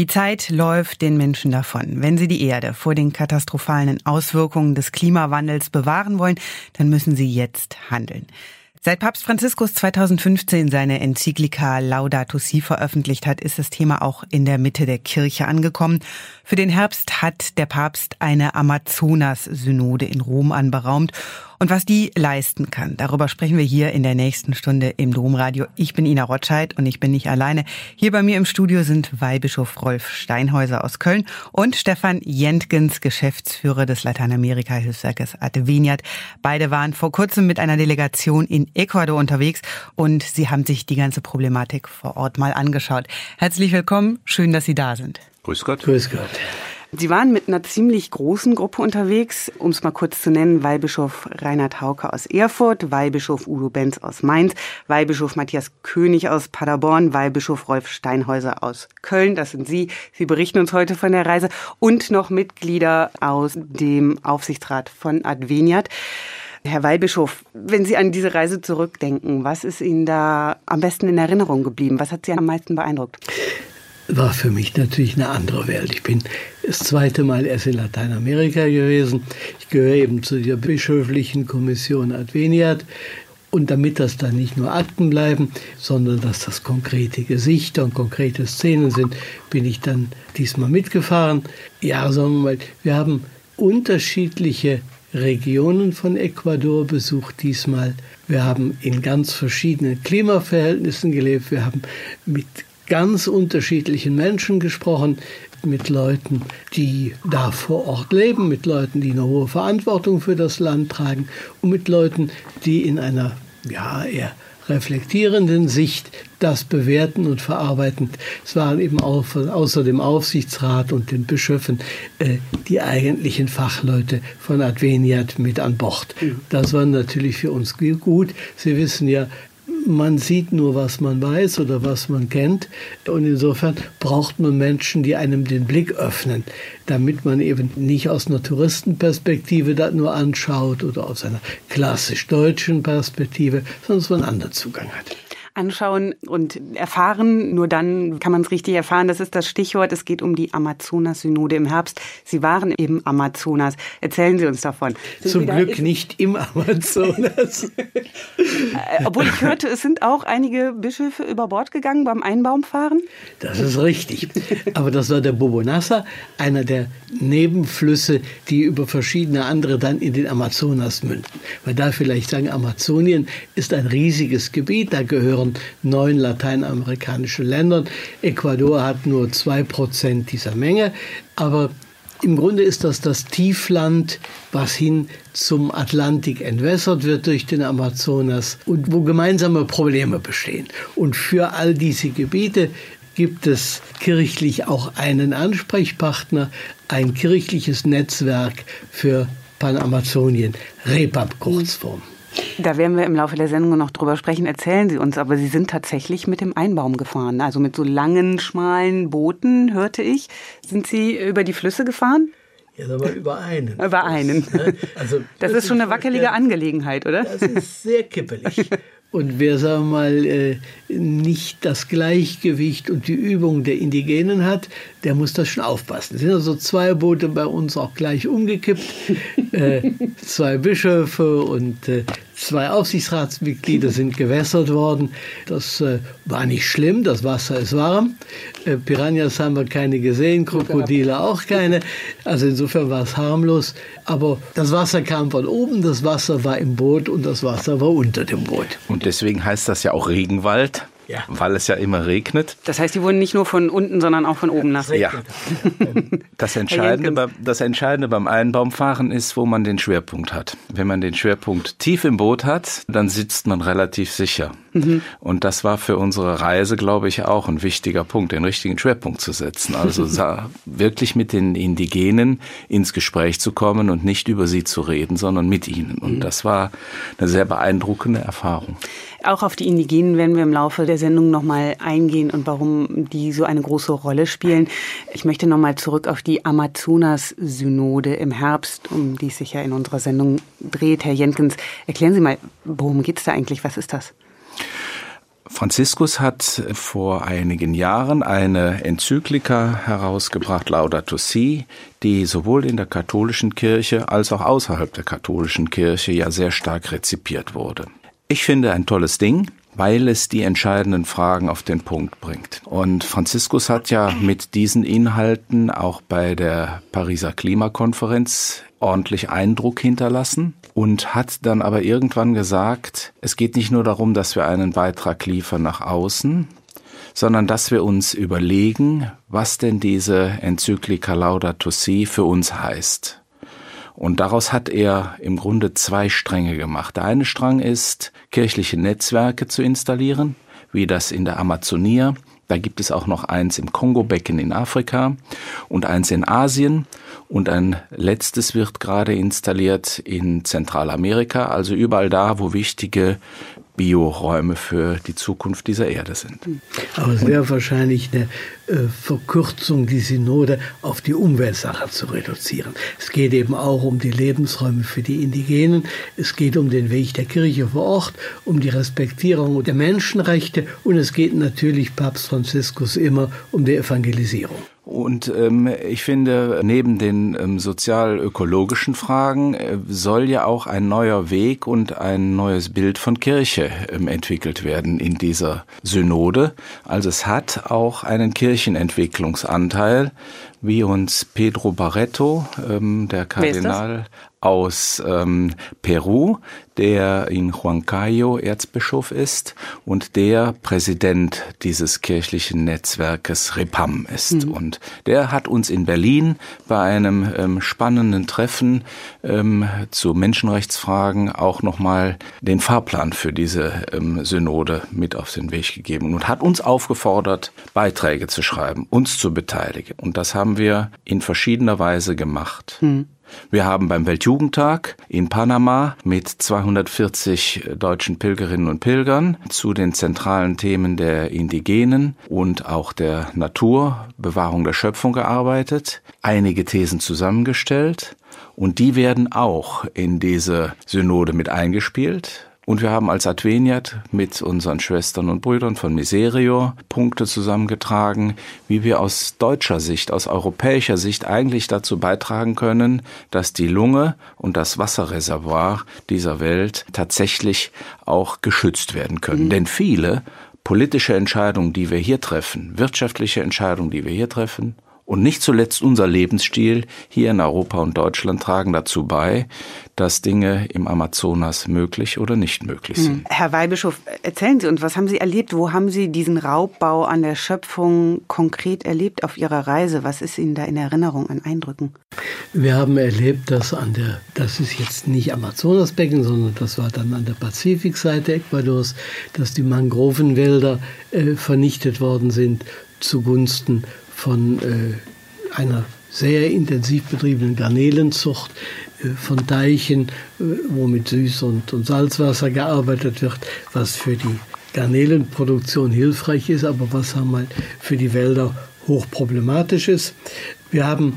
Die Zeit läuft den Menschen davon. Wenn sie die Erde vor den katastrophalen Auswirkungen des Klimawandels bewahren wollen, dann müssen sie jetzt handeln. Seit Papst Franziskus 2015 seine Enzyklika Laudato Si veröffentlicht hat, ist das Thema auch in der Mitte der Kirche angekommen. Für den Herbst hat der Papst eine Amazonas-Synode in Rom anberaumt und was die leisten kann. Darüber sprechen wir hier in der nächsten Stunde im Domradio. Ich bin Ina Rotscheid und ich bin nicht alleine. Hier bei mir im Studio sind Weihbischof Rolf Steinhäuser aus Köln und Stefan Jentgens, Geschäftsführer des Lateinamerika-Hilfswerkes Adveniat. Beide waren vor kurzem mit einer Delegation in Ecuador unterwegs und sie haben sich die ganze Problematik vor Ort mal angeschaut. Herzlich willkommen, schön, dass Sie da sind. Grüß Gott. Grüß Gott. Sie waren mit einer ziemlich großen Gruppe unterwegs, um es mal kurz zu nennen, Weihbischof Reinhard Hauke aus Erfurt, Weihbischof Udo Benz aus Mainz, Weihbischof Matthias König aus Paderborn, Weihbischof Rolf Steinhäuser aus Köln, das sind Sie. Sie berichten uns heute von der Reise und noch Mitglieder aus dem Aufsichtsrat von Adveniat. Herr Weihbischof, wenn Sie an diese Reise zurückdenken, was ist Ihnen da am besten in Erinnerung geblieben? Was hat Sie am meisten beeindruckt? War für mich natürlich eine andere Welt. Ich bin das zweite Mal erst in Lateinamerika gewesen. Ich gehöre eben zu der bischöflichen Kommission Adveniat. Und damit das dann nicht nur Akten bleiben, sondern dass das konkrete Gesichter und konkrete Szenen sind, bin ich dann diesmal mitgefahren. Ja, sagen wir mal, wir haben unterschiedliche Regionen von Ecuador besucht diesmal. Wir haben in ganz verschiedenen Klimaverhältnissen gelebt. Wir haben mit ganz unterschiedlichen Menschen gesprochen, mit Leuten, die da vor Ort leben, mit Leuten, die eine hohe Verantwortung für das Land tragen und mit Leuten, die in einer ja, eher reflektierenden Sicht das bewerten und verarbeiten. Es waren eben auch außer dem Aufsichtsrat und den Bischöfen äh, die eigentlichen Fachleute von Adveniat mit an Bord. Das war natürlich für uns gut. Sie wissen ja, man sieht nur, was man weiß oder was man kennt. Und insofern braucht man Menschen, die einem den Blick öffnen, damit man eben nicht aus einer Touristenperspektive das nur anschaut oder aus einer klassisch deutschen Perspektive, sondern dass man einen anderen Zugang hat anschauen und erfahren. Nur dann kann man es richtig erfahren. Das ist das Stichwort. Es geht um die Amazonas-Synode im Herbst. Sie waren im Amazonas. Erzählen Sie uns davon. Sind Zum Glück nicht im Amazonas. Äh, obwohl ich hörte, es sind auch einige Bischöfe über Bord gegangen beim Einbaumfahren. Das ist richtig. Aber das war der Bobonassa, einer der Nebenflüsse, die über verschiedene andere dann in den Amazonas münden. Man darf vielleicht sagen, Amazonien ist ein riesiges Gebiet. Da gehören neun lateinamerikanische Ländern. Ecuador hat nur zwei Prozent dieser Menge, aber im Grunde ist das das Tiefland, was hin zum Atlantik entwässert wird durch den Amazonas und wo gemeinsame Probleme bestehen. Und für all diese Gebiete gibt es kirchlich auch einen Ansprechpartner, ein kirchliches Netzwerk für Panamazonien, REPAP Kurzform. Da werden wir im Laufe der Sendung noch drüber sprechen. Erzählen Sie uns, aber Sie sind tatsächlich mit dem Einbaum gefahren, also mit so langen, schmalen Booten, hörte ich. Sind Sie über die Flüsse gefahren? Ja, aber über einen. Über einen. Ne? Also, das, ist schon eine wackelige Angelegenheit, oder? Das ist sehr kippelig. Und wer, sagen wir mal, äh, nicht das Gleichgewicht und die Übung der Indigenen hat, der muss das schon aufpassen. Es sind also zwei Boote bei uns auch gleich umgekippt. Äh, zwei Bischöfe und äh, zwei Aufsichtsratsmitglieder sind gewässert worden. Das war nicht schlimm, das Wasser ist warm. Piranhas haben wir keine gesehen, Krokodile auch keine. Also insofern war es harmlos. Aber das Wasser kam von oben, das Wasser war im Boot und das Wasser war unter dem Boot. Und deswegen heißt das ja auch Regenwald. Ja. Weil es ja immer regnet. Das heißt, die wurden nicht nur von unten, sondern auch von oben nass. Ja. Das Entscheidende, das Entscheidende beim Einbaumfahren ist, wo man den Schwerpunkt hat. Wenn man den Schwerpunkt tief im Boot hat, dann sitzt man relativ sicher. Mhm. Und das war für unsere Reise, glaube ich, auch ein wichtiger Punkt, den richtigen Schwerpunkt zu setzen. Also wirklich mit den Indigenen ins Gespräch zu kommen und nicht über sie zu reden, sondern mit ihnen. Und mhm. das war eine sehr beeindruckende Erfahrung. Auch auf die Indigenen werden wir im Laufe der Sendung nochmal eingehen und warum die so eine große Rolle spielen. Ich möchte nochmal zurück auf die Amazonas-Synode im Herbst, um die es sich ja in unserer Sendung dreht. Herr Jenkins, erklären Sie mal, worum geht es da eigentlich? Was ist das? Franziskus hat vor einigen Jahren eine Enzyklika herausgebracht, Laudato Si, die sowohl in der katholischen Kirche als auch außerhalb der katholischen Kirche ja sehr stark rezipiert wurde. Ich finde ein tolles Ding, weil es die entscheidenden Fragen auf den Punkt bringt. Und Franziskus hat ja mit diesen Inhalten auch bei der Pariser Klimakonferenz ordentlich Eindruck hinterlassen und hat dann aber irgendwann gesagt, es geht nicht nur darum, dass wir einen Beitrag liefern nach außen, sondern dass wir uns überlegen, was denn diese Enzyklika Laudato Si für uns heißt. Und daraus hat er im Grunde zwei Stränge gemacht. Der eine Strang ist, kirchliche Netzwerke zu installieren, wie das in der Amazonia. Da gibt es auch noch eins im Kongo-Becken in Afrika und eins in Asien. Und ein letztes wird gerade installiert in Zentralamerika, also überall da, wo wichtige Bioräume für die Zukunft dieser Erde sind. Aber es wäre wahrscheinlich eine äh, Verkürzung, die Synode auf die Umweltsache zu reduzieren. Es geht eben auch um die Lebensräume für die Indigenen. Es geht um den Weg der Kirche vor Ort, um die Respektierung der Menschenrechte und es geht natürlich Papst Franziskus immer um die Evangelisierung. Und ähm, ich finde, neben den ähm, sozial-ökologischen Fragen äh, soll ja auch ein neuer Weg und ein neues Bild von Kirche ähm, entwickelt werden in dieser Synode. Also es hat auch einen Kirchenentwicklungsanteil, wie uns Pedro Barreto, ähm, der Kardinal aus ähm, Peru, der in Huancayo Erzbischof ist und der Präsident dieses kirchlichen Netzwerkes REPAM ist. Mhm. Und der hat uns in Berlin bei einem ähm, spannenden Treffen ähm, zu Menschenrechtsfragen auch nochmal den Fahrplan für diese ähm, Synode mit auf den Weg gegeben und hat uns aufgefordert, Beiträge zu schreiben, uns zu beteiligen. Und das haben wir in verschiedener Weise gemacht. Mhm. Wir haben beim Weltjugendtag in Panama mit 240 deutschen Pilgerinnen und Pilgern zu den zentralen Themen der Indigenen und auch der Natur, Bewahrung der Schöpfung gearbeitet, einige Thesen zusammengestellt und die werden auch in diese Synode mit eingespielt. Und wir haben als Adveniat mit unseren Schwestern und Brüdern von Miserio Punkte zusammengetragen, wie wir aus deutscher Sicht, aus europäischer Sicht eigentlich dazu beitragen können, dass die Lunge und das Wasserreservoir dieser Welt tatsächlich auch geschützt werden können. Mhm. Denn viele politische Entscheidungen, die wir hier treffen, wirtschaftliche Entscheidungen, die wir hier treffen, und nicht zuletzt unser Lebensstil hier in Europa und Deutschland tragen dazu bei, dass Dinge im Amazonas möglich oder nicht möglich sind. Hm. Herr Weihbischof, erzählen Sie uns, was haben Sie erlebt? Wo haben Sie diesen Raubbau an der Schöpfung konkret erlebt auf Ihrer Reise? Was ist Ihnen da in Erinnerung an Eindrücken? Wir haben erlebt, dass an der, das ist jetzt nicht Amazonasbecken, sondern das war dann an der Pazifikseite Ecuadors, dass die Mangrovenwälder äh, vernichtet worden sind zugunsten von äh, einer sehr intensiv betriebenen Garnelenzucht, äh, von Teichen, äh, wo mit Süß- und, und Salzwasser gearbeitet wird, was für die Garnelenproduktion hilfreich ist, aber was einmal für die Wälder hochproblematisch ist. Wir haben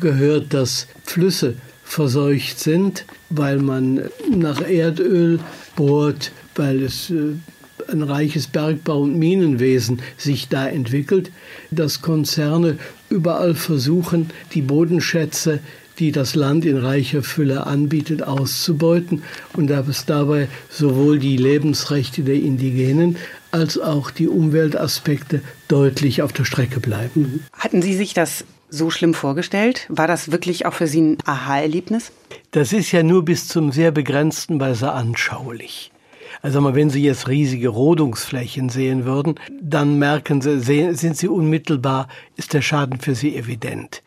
gehört, dass Flüsse verseucht sind, weil man nach Erdöl bohrt, weil es äh, ein reiches Bergbau- und Minenwesen sich da entwickelt, dass Konzerne überall versuchen, die Bodenschätze, die das Land in reicher Fülle anbietet, auszubeuten und dass dabei sowohl die Lebensrechte der Indigenen als auch die Umweltaspekte deutlich auf der Strecke bleiben. Hatten Sie sich das so schlimm vorgestellt? War das wirklich auch für Sie ein Aha-Erlebnis? Das ist ja nur bis zum sehr begrenzten Weise anschaulich. Also wenn Sie jetzt riesige Rodungsflächen sehen würden, dann merken Sie, sind Sie unmittelbar, ist der Schaden für Sie evident.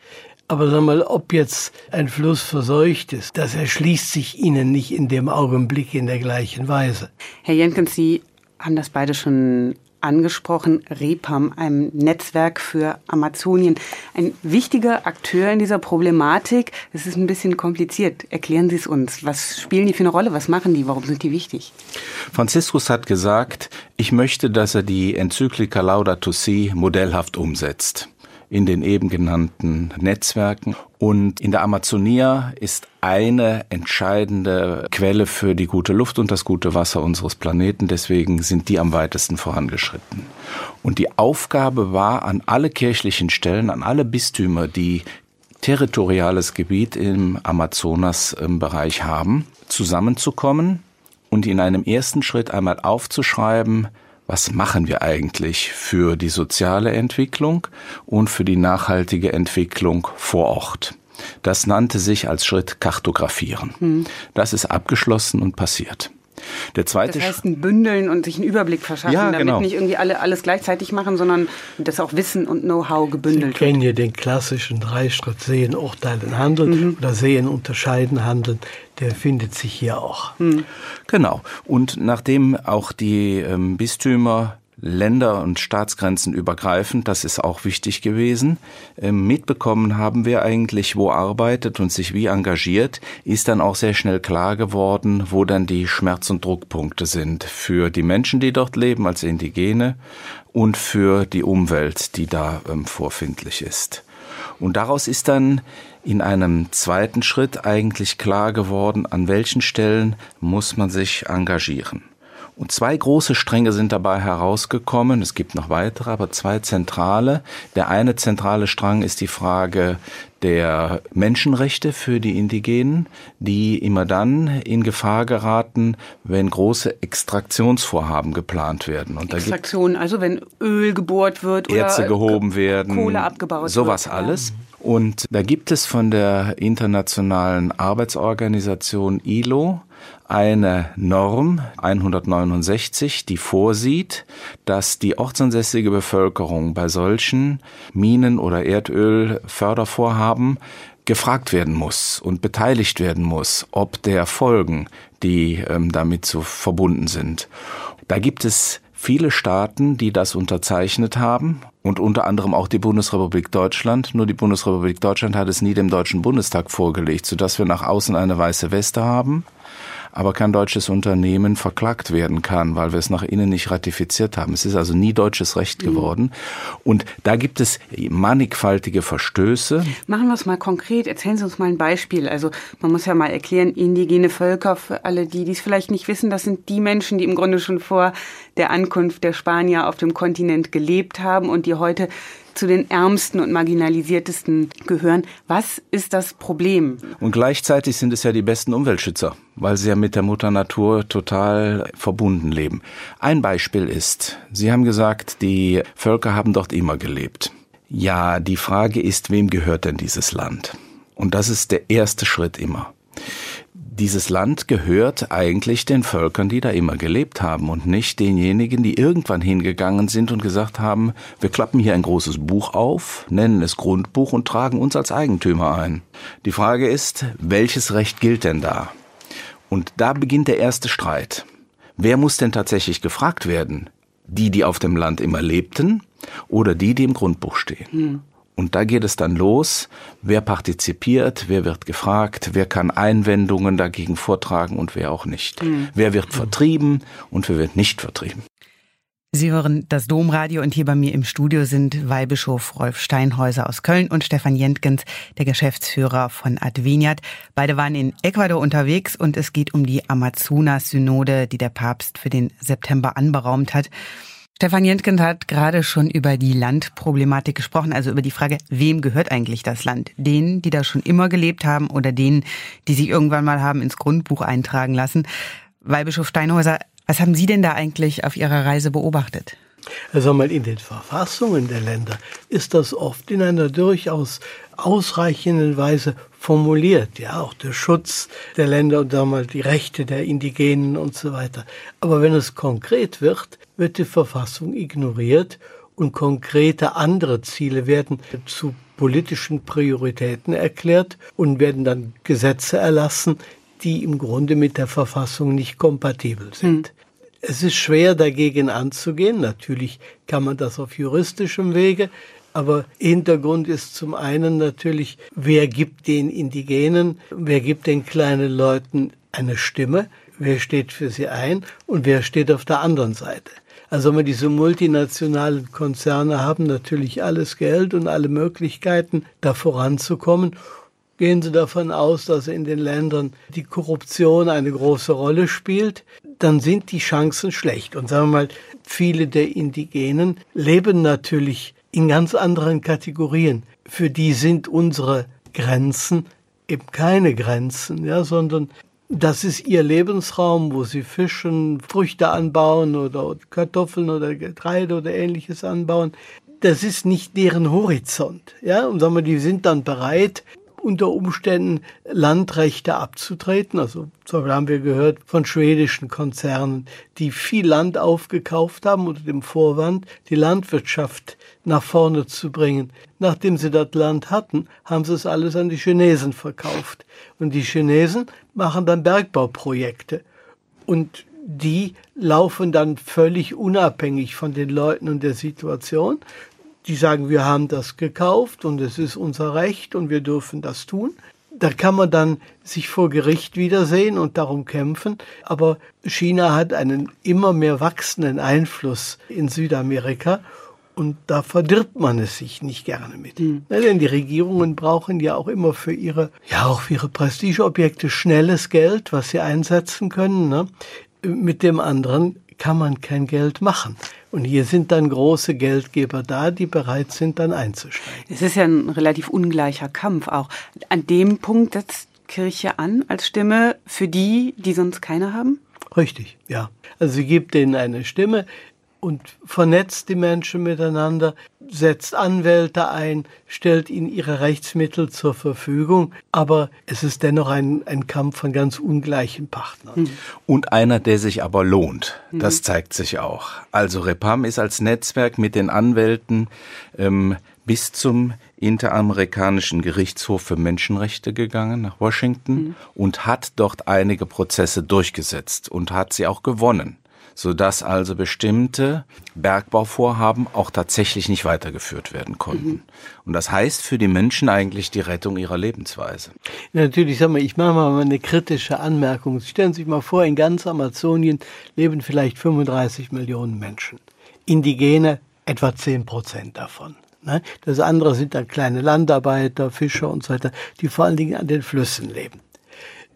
Aber sag mal, ob jetzt ein Fluss verseucht ist, das erschließt sich Ihnen nicht in dem Augenblick in der gleichen Weise. Herr Jenkins, Sie haben das beide schon angesprochen, REPAM, einem Netzwerk für Amazonien. Ein wichtiger Akteur in dieser Problematik. Es ist ein bisschen kompliziert. Erklären Sie es uns. Was spielen die für eine Rolle? Was machen die? Warum sind die wichtig? Franziskus hat gesagt, ich möchte, dass er die Enzyklika Laudato Si modellhaft umsetzt in den eben genannten Netzwerken. Und in der Amazonia ist eine entscheidende Quelle für die gute Luft und das gute Wasser unseres Planeten. Deswegen sind die am weitesten vorangeschritten. Und die Aufgabe war an alle kirchlichen Stellen, an alle Bistümer, die territoriales Gebiet im Amazonas-Bereich haben, zusammenzukommen und in einem ersten Schritt einmal aufzuschreiben, was machen wir eigentlich für die soziale Entwicklung und für die nachhaltige Entwicklung vor Ort. Das nannte sich als Schritt Kartografieren. Hm. Das ist abgeschlossen und passiert. Der zweite das heißt, ein Bündeln und sich einen Überblick verschaffen, ja, damit genau. nicht irgendwie alle alles gleichzeitig machen, sondern das auch Wissen und Know-how gebündelt Sie kennen ja den klassischen Dreischritt Sehen, Urteilen, Handeln mhm. oder Sehen, Unterscheiden, Handeln. Der findet sich hier auch. Mhm. Genau. Und nachdem auch die ähm, Bistümer Länder- und Staatsgrenzen übergreifend, das ist auch wichtig gewesen. Ähm, mitbekommen haben wir eigentlich, wo arbeitet und sich wie engagiert, ist dann auch sehr schnell klar geworden, wo dann die Schmerz- und Druckpunkte sind für die Menschen, die dort leben als Indigene und für die Umwelt, die da ähm, vorfindlich ist. Und daraus ist dann in einem zweiten Schritt eigentlich klar geworden, an welchen Stellen muss man sich engagieren. Und zwei große Stränge sind dabei herausgekommen. Es gibt noch weitere, aber zwei zentrale. Der eine zentrale Strang ist die Frage der Menschenrechte für die Indigenen, die immer dann in Gefahr geraten, wenn große Extraktionsvorhaben geplant werden. Und Extraktion, also wenn Öl gebohrt wird oder Erze gehoben werden, Kohle abgebaut sowas wird. alles. Und da gibt es von der Internationalen Arbeitsorganisation ILO eine Norm 169, die vorsieht, dass die ortsansässige Bevölkerung bei solchen Minen- oder Erdölfördervorhaben gefragt werden muss und beteiligt werden muss, ob der Folgen, die ähm, damit so verbunden sind. Da gibt es viele Staaten, die das unterzeichnet haben und unter anderem auch die Bundesrepublik Deutschland. Nur die Bundesrepublik Deutschland hat es nie dem Deutschen Bundestag vorgelegt, sodass wir nach außen eine weiße Weste haben aber kein deutsches Unternehmen verklagt werden kann, weil wir es nach innen nicht ratifiziert haben. Es ist also nie deutsches Recht mhm. geworden. Und da gibt es mannigfaltige Verstöße. Machen wir es mal konkret. Erzählen Sie uns mal ein Beispiel. Also man muss ja mal erklären, indigene Völker, für alle die, die es vielleicht nicht wissen, das sind die Menschen, die im Grunde schon vor der Ankunft der Spanier auf dem Kontinent gelebt haben und die heute zu den ärmsten und marginalisiertesten gehören. Was ist das Problem? Und gleichzeitig sind es ja die besten Umweltschützer, weil sie ja mit der Mutter Natur total verbunden leben. Ein Beispiel ist, Sie haben gesagt, die Völker haben dort immer gelebt. Ja, die Frage ist, wem gehört denn dieses Land? Und das ist der erste Schritt immer dieses Land gehört eigentlich den Völkern, die da immer gelebt haben und nicht denjenigen, die irgendwann hingegangen sind und gesagt haben, wir klappen hier ein großes Buch auf, nennen es Grundbuch und tragen uns als Eigentümer ein. Die Frage ist, welches Recht gilt denn da? Und da beginnt der erste Streit. Wer muss denn tatsächlich gefragt werden? Die, die auf dem Land immer lebten oder die, die im Grundbuch stehen? Hm. Und da geht es dann los, wer partizipiert, wer wird gefragt, wer kann Einwendungen dagegen vortragen und wer auch nicht. Mhm. Wer wird vertrieben und wer wird nicht vertrieben. Sie hören das Domradio und hier bei mir im Studio sind Weihbischof Rolf Steinhäuser aus Köln und Stefan Jentgens, der Geschäftsführer von Adveniat. Beide waren in Ecuador unterwegs und es geht um die Amazonas-Synode, die der Papst für den September anberaumt hat. Stefan Jentgen hat gerade schon über die Landproblematik gesprochen, also über die Frage, wem gehört eigentlich das Land? Denen, die da schon immer gelebt haben oder denen, die sich irgendwann mal haben ins Grundbuch eintragen lassen. Weihbischof Steinhäuser, was haben Sie denn da eigentlich auf Ihrer Reise beobachtet? Also mal in den Verfassungen der Länder ist das oft in einer durchaus ausreichenden Weise formuliert, ja, auch der Schutz der Länder und damals die Rechte der Indigenen und so weiter. Aber wenn es konkret wird, wird die Verfassung ignoriert und konkrete andere Ziele werden zu politischen Prioritäten erklärt und werden dann Gesetze erlassen, die im Grunde mit der Verfassung nicht kompatibel sind. Hm. Es ist schwer dagegen anzugehen. Natürlich kann man das auf juristischem Wege. Aber Hintergrund ist zum einen natürlich, wer gibt den Indigenen, wer gibt den kleinen Leuten eine Stimme, wer steht für sie ein und wer steht auf der anderen Seite. Also wenn wir diese multinationalen Konzerne haben natürlich alles Geld und alle Möglichkeiten, da voranzukommen. Gehen Sie davon aus, dass in den Ländern die Korruption eine große Rolle spielt, dann sind die Chancen schlecht. Und sagen wir mal, viele der Indigenen leben natürlich in ganz anderen Kategorien. Für die sind unsere Grenzen eben keine Grenzen, ja, sondern das ist ihr Lebensraum, wo sie fischen, Früchte anbauen oder Kartoffeln oder Getreide oder ähnliches anbauen. Das ist nicht deren Horizont. Ja, und sagen wir, die sind dann bereit, unter Umständen Landrechte abzutreten. Also zum Beispiel haben wir gehört von schwedischen Konzernen, die viel Land aufgekauft haben unter dem Vorwand, die Landwirtschaft nach vorne zu bringen. Nachdem sie das Land hatten, haben sie es alles an die Chinesen verkauft. Und die Chinesen machen dann Bergbauprojekte. Und die laufen dann völlig unabhängig von den Leuten und der Situation die sagen, wir haben das gekauft und es ist unser Recht und wir dürfen das tun. Da kann man dann sich vor Gericht wiedersehen und darum kämpfen. Aber China hat einen immer mehr wachsenden Einfluss in Südamerika und da verdirbt man es sich nicht gerne mit. Mhm. Ja, denn die Regierungen brauchen ja auch immer für ihre, ja auch für ihre Prestigeobjekte schnelles Geld, was sie einsetzen können. Ne? Mit dem anderen kann man kein Geld machen. Und hier sind dann große Geldgeber da, die bereit sind, dann einzusteigen. Es ist ja ein relativ ungleicher Kampf auch. An dem Punkt setzt Kirche an als Stimme für die, die sonst keine haben? Richtig, ja. Also sie gibt denen eine Stimme und vernetzt die Menschen miteinander, setzt Anwälte ein, stellt ihnen ihre Rechtsmittel zur Verfügung. Aber es ist dennoch ein, ein Kampf von ganz ungleichen Partnern. Mhm. Und einer, der sich aber lohnt. Das mhm. zeigt sich auch. Also Repam ist als Netzwerk mit den Anwälten ähm, bis zum Interamerikanischen Gerichtshof für Menschenrechte gegangen nach Washington mhm. und hat dort einige Prozesse durchgesetzt und hat sie auch gewonnen sodass also bestimmte Bergbauvorhaben auch tatsächlich nicht weitergeführt werden konnten. Mhm. Und das heißt für die Menschen eigentlich die Rettung ihrer Lebensweise. Natürlich, sag mal, ich mache mal eine kritische Anmerkung. Stellen Sie sich mal vor, in ganz Amazonien leben vielleicht 35 Millionen Menschen. Indigene etwa 10 Prozent davon. Ne? Das andere sind dann kleine Landarbeiter, Fischer und so weiter, die vor allen Dingen an den Flüssen leben.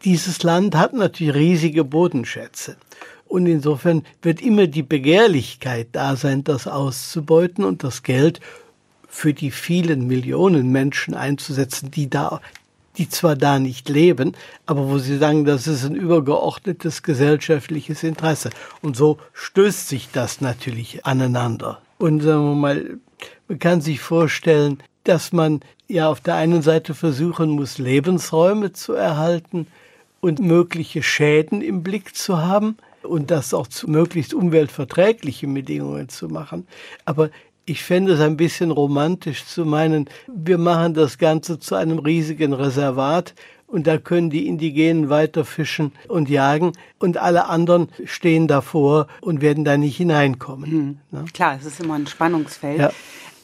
Dieses Land hat natürlich riesige Bodenschätze. Und insofern wird immer die Begehrlichkeit da sein, das auszubeuten und das Geld für die vielen Millionen Menschen einzusetzen, die da, die zwar da nicht leben, aber wo sie sagen, das ist ein übergeordnetes gesellschaftliches Interesse. Und so stößt sich das natürlich aneinander. Und sagen wir mal, man kann sich vorstellen, dass man ja auf der einen Seite versuchen muss, Lebensräume zu erhalten und mögliche Schäden im Blick zu haben und das auch zu möglichst umweltverträglichen Bedingungen zu machen. Aber ich fände es ein bisschen romantisch zu meinen, wir machen das Ganze zu einem riesigen Reservat und da können die Indigenen weiter fischen und jagen und alle anderen stehen davor und werden da nicht hineinkommen. Mhm. Klar, es ist immer ein Spannungsfeld. Ja.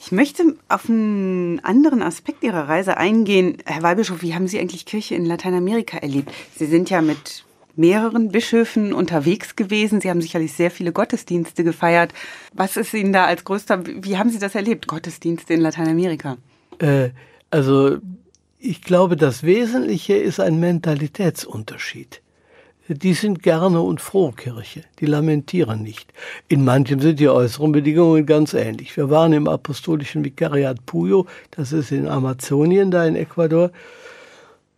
Ich möchte auf einen anderen Aspekt Ihrer Reise eingehen. Herr Weihbischof, wie haben Sie eigentlich Kirche in Lateinamerika erlebt? Sie sind ja mit mehreren Bischöfen unterwegs gewesen. Sie haben sicherlich sehr viele Gottesdienste gefeiert. Was ist Ihnen da als größter, wie haben Sie das erlebt, Gottesdienste in Lateinamerika? Äh, also ich glaube, das Wesentliche ist ein Mentalitätsunterschied. Die sind gerne und froh Kirche, die lamentieren nicht. In manchem sind die äußeren Bedingungen ganz ähnlich. Wir waren im apostolischen Vikariat Puyo, das ist in Amazonien, da in Ecuador.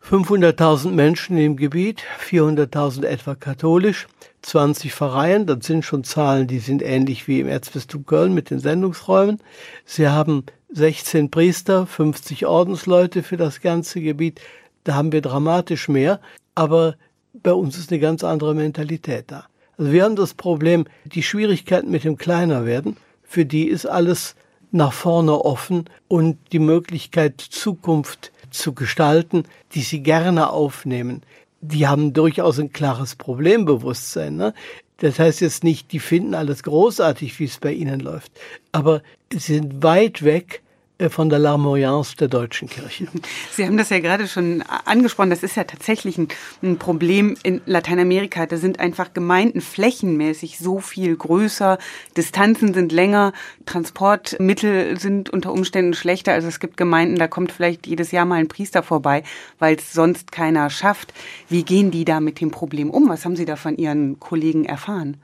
500.000 Menschen im Gebiet, 400.000 etwa katholisch, 20 Pfarreien, das sind schon Zahlen, die sind ähnlich wie im Erzbistum Köln mit den Sendungsräumen. Sie haben 16 Priester, 50 Ordensleute für das ganze Gebiet. Da haben wir dramatisch mehr, aber bei uns ist eine ganz andere Mentalität da. Also wir haben das Problem, die Schwierigkeiten mit dem Kleinerwerden, für die ist alles nach vorne offen und die Möglichkeit Zukunft zu gestalten, die sie gerne aufnehmen. Die haben durchaus ein klares Problembewusstsein. Ne? Das heißt jetzt nicht, die finden alles großartig, wie es bei ihnen läuft, aber sie sind weit weg von der Larmoyance der deutschen Kirche. Sie haben das ja gerade schon angesprochen. Das ist ja tatsächlich ein, ein, Problem in Lateinamerika. Da sind einfach Gemeinden flächenmäßig so viel größer. Distanzen sind länger. Transportmittel sind unter Umständen schlechter. Also es gibt Gemeinden, da kommt vielleicht jedes Jahr mal ein Priester vorbei, weil es sonst keiner schafft. Wie gehen die da mit dem Problem um? Was haben Sie da von Ihren Kollegen erfahren?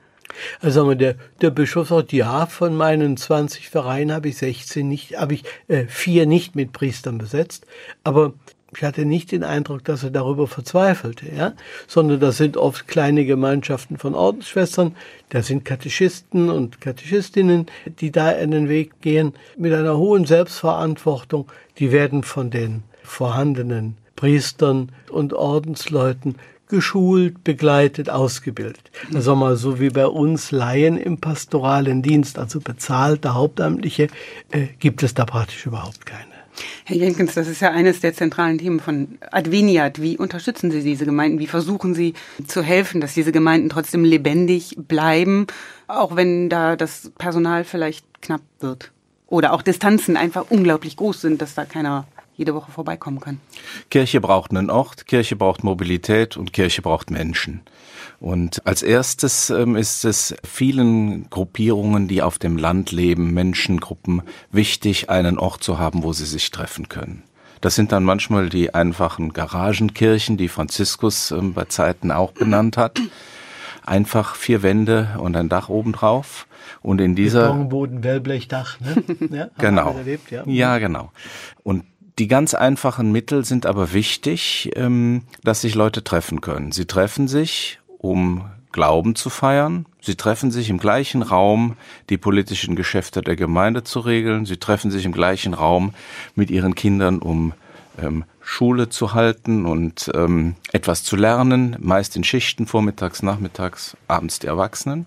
Also sagen wir, der, der Bischof sagt, ja, von meinen 20 Vereinen habe ich 16 nicht, habe ich äh, vier nicht mit Priestern besetzt, aber ich hatte nicht den Eindruck, dass er darüber verzweifelte, ja, sondern das sind oft kleine Gemeinschaften von Ordensschwestern, da sind Katechisten und Katechistinnen, die da in den Weg gehen mit einer hohen Selbstverantwortung, die werden von den vorhandenen Priestern und Ordensleuten geschult, begleitet, ausgebildet. Also mal so wie bei uns Laien im pastoralen Dienst, also bezahlte Hauptamtliche, äh, gibt es da praktisch überhaupt keine. Herr Jenkins, das ist ja eines der zentralen Themen von Adveniat. Wie unterstützen Sie diese Gemeinden? Wie versuchen Sie zu helfen, dass diese Gemeinden trotzdem lebendig bleiben, auch wenn da das Personal vielleicht knapp wird? Oder auch Distanzen einfach unglaublich groß sind, dass da keiner jede Woche vorbeikommen kann. Kirche braucht einen Ort, Kirche braucht Mobilität und Kirche braucht Menschen. Und als erstes ähm, ist es vielen Gruppierungen, die auf dem Land leben, Menschengruppen, wichtig, einen Ort zu haben, wo sie sich treffen können. Das sind dann manchmal die einfachen Garagenkirchen, die Franziskus ähm, bei Zeiten auch benannt hat. Einfach vier Wände und ein Dach obendrauf. Und in dieser Betonboden, Wellblechdach, ne? Ja, genau. Erlebt, ja. ja, genau. Und die ganz einfachen Mittel sind aber wichtig, ähm, dass sich Leute treffen können. Sie treffen sich, um Glauben zu feiern. Sie treffen sich im gleichen Raum, die politischen Geschäfte der Gemeinde zu regeln. Sie treffen sich im gleichen Raum mit ihren Kindern, um ähm, Schule zu halten und ähm, etwas zu lernen, meist in Schichten, vormittags, nachmittags, abends die Erwachsenen.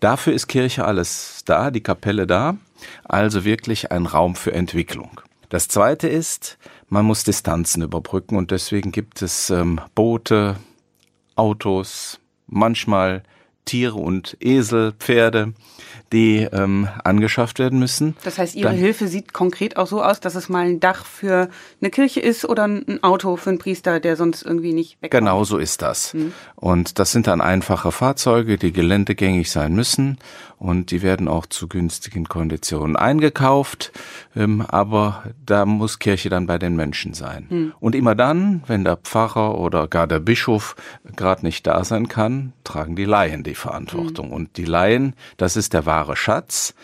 Dafür ist Kirche alles da, die Kapelle da, also wirklich ein Raum für Entwicklung. Das Zweite ist, man muss Distanzen überbrücken und deswegen gibt es ähm, Boote, Autos, manchmal Tiere und Esel, Pferde, die ähm, angeschafft werden müssen. Das heißt, Ihre Dann, Hilfe sieht konkret auch so aus, dass es mal ein Dach für eine Kirche ist oder ein Auto für einen Priester, der sonst irgendwie nicht wegkommt. Genau so ist das. Mhm. Und das sind dann einfache Fahrzeuge, die geländegängig sein müssen und die werden auch zu günstigen Konditionen eingekauft. Ähm, aber da muss Kirche dann bei den Menschen sein. Mhm. Und immer dann, wenn der Pfarrer oder gar der Bischof gerade nicht da sein kann, tragen die Laien die Verantwortung. Mhm. Und die Laien, das ist der wahre Schatz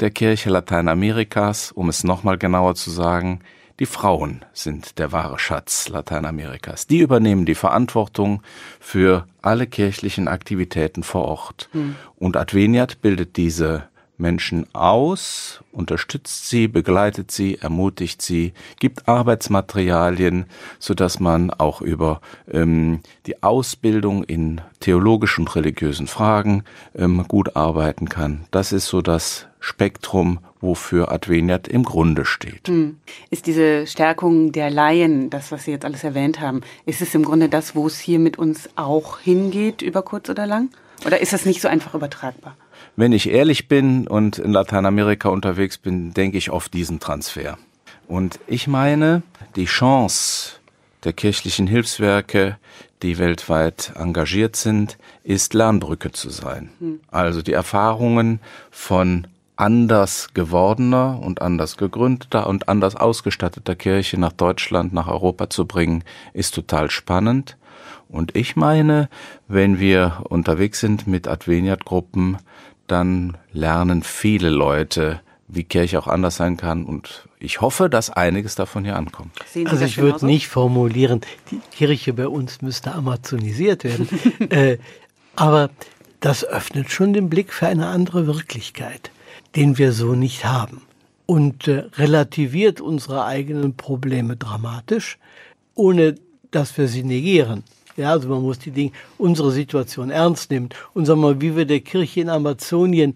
der Kirche Lateinamerikas, um es nochmal genauer zu sagen, die Frauen sind der wahre Schatz Lateinamerikas. Die übernehmen die Verantwortung für alle kirchlichen Aktivitäten vor Ort. Mhm. Und Adveniat bildet diese Menschen aus, unterstützt sie, begleitet sie, ermutigt sie, gibt Arbeitsmaterialien, so dass man auch über ähm, die Ausbildung in theologischen und religiösen Fragen ähm, gut arbeiten kann. Das ist so das Spektrum, wofür Adveniat im Grunde steht. Hm. Ist diese Stärkung der Laien, das, was Sie jetzt alles erwähnt haben, ist es im Grunde das, wo es hier mit uns auch hingeht, über kurz oder lang? Oder ist das nicht so einfach übertragbar? Wenn ich ehrlich bin und in Lateinamerika unterwegs bin, denke ich auf diesen Transfer. Und ich meine, die Chance der kirchlichen Hilfswerke, die weltweit engagiert sind, ist Lernbrücke zu sein. Hm. Also die Erfahrungen von anders gewordener und anders gegründeter und anders ausgestatteter Kirche nach Deutschland, nach Europa zu bringen, ist total spannend. Und ich meine, wenn wir unterwegs sind mit Adveniat-Gruppen, dann lernen viele Leute, wie Kirche auch anders sein kann. Und ich hoffe, dass einiges davon hier ankommt. Also ich würde nicht formulieren, die Kirche bei uns müsste amazonisiert werden. äh, aber das öffnet schon den Blick für eine andere Wirklichkeit, den wir so nicht haben. Und äh, relativiert unsere eigenen Probleme dramatisch, ohne dass wir sie negieren. Ja, also man muss die Dinge, unsere Situation ernst nehmen. Und sagen wir mal, wie wir der Kirche in Amazonien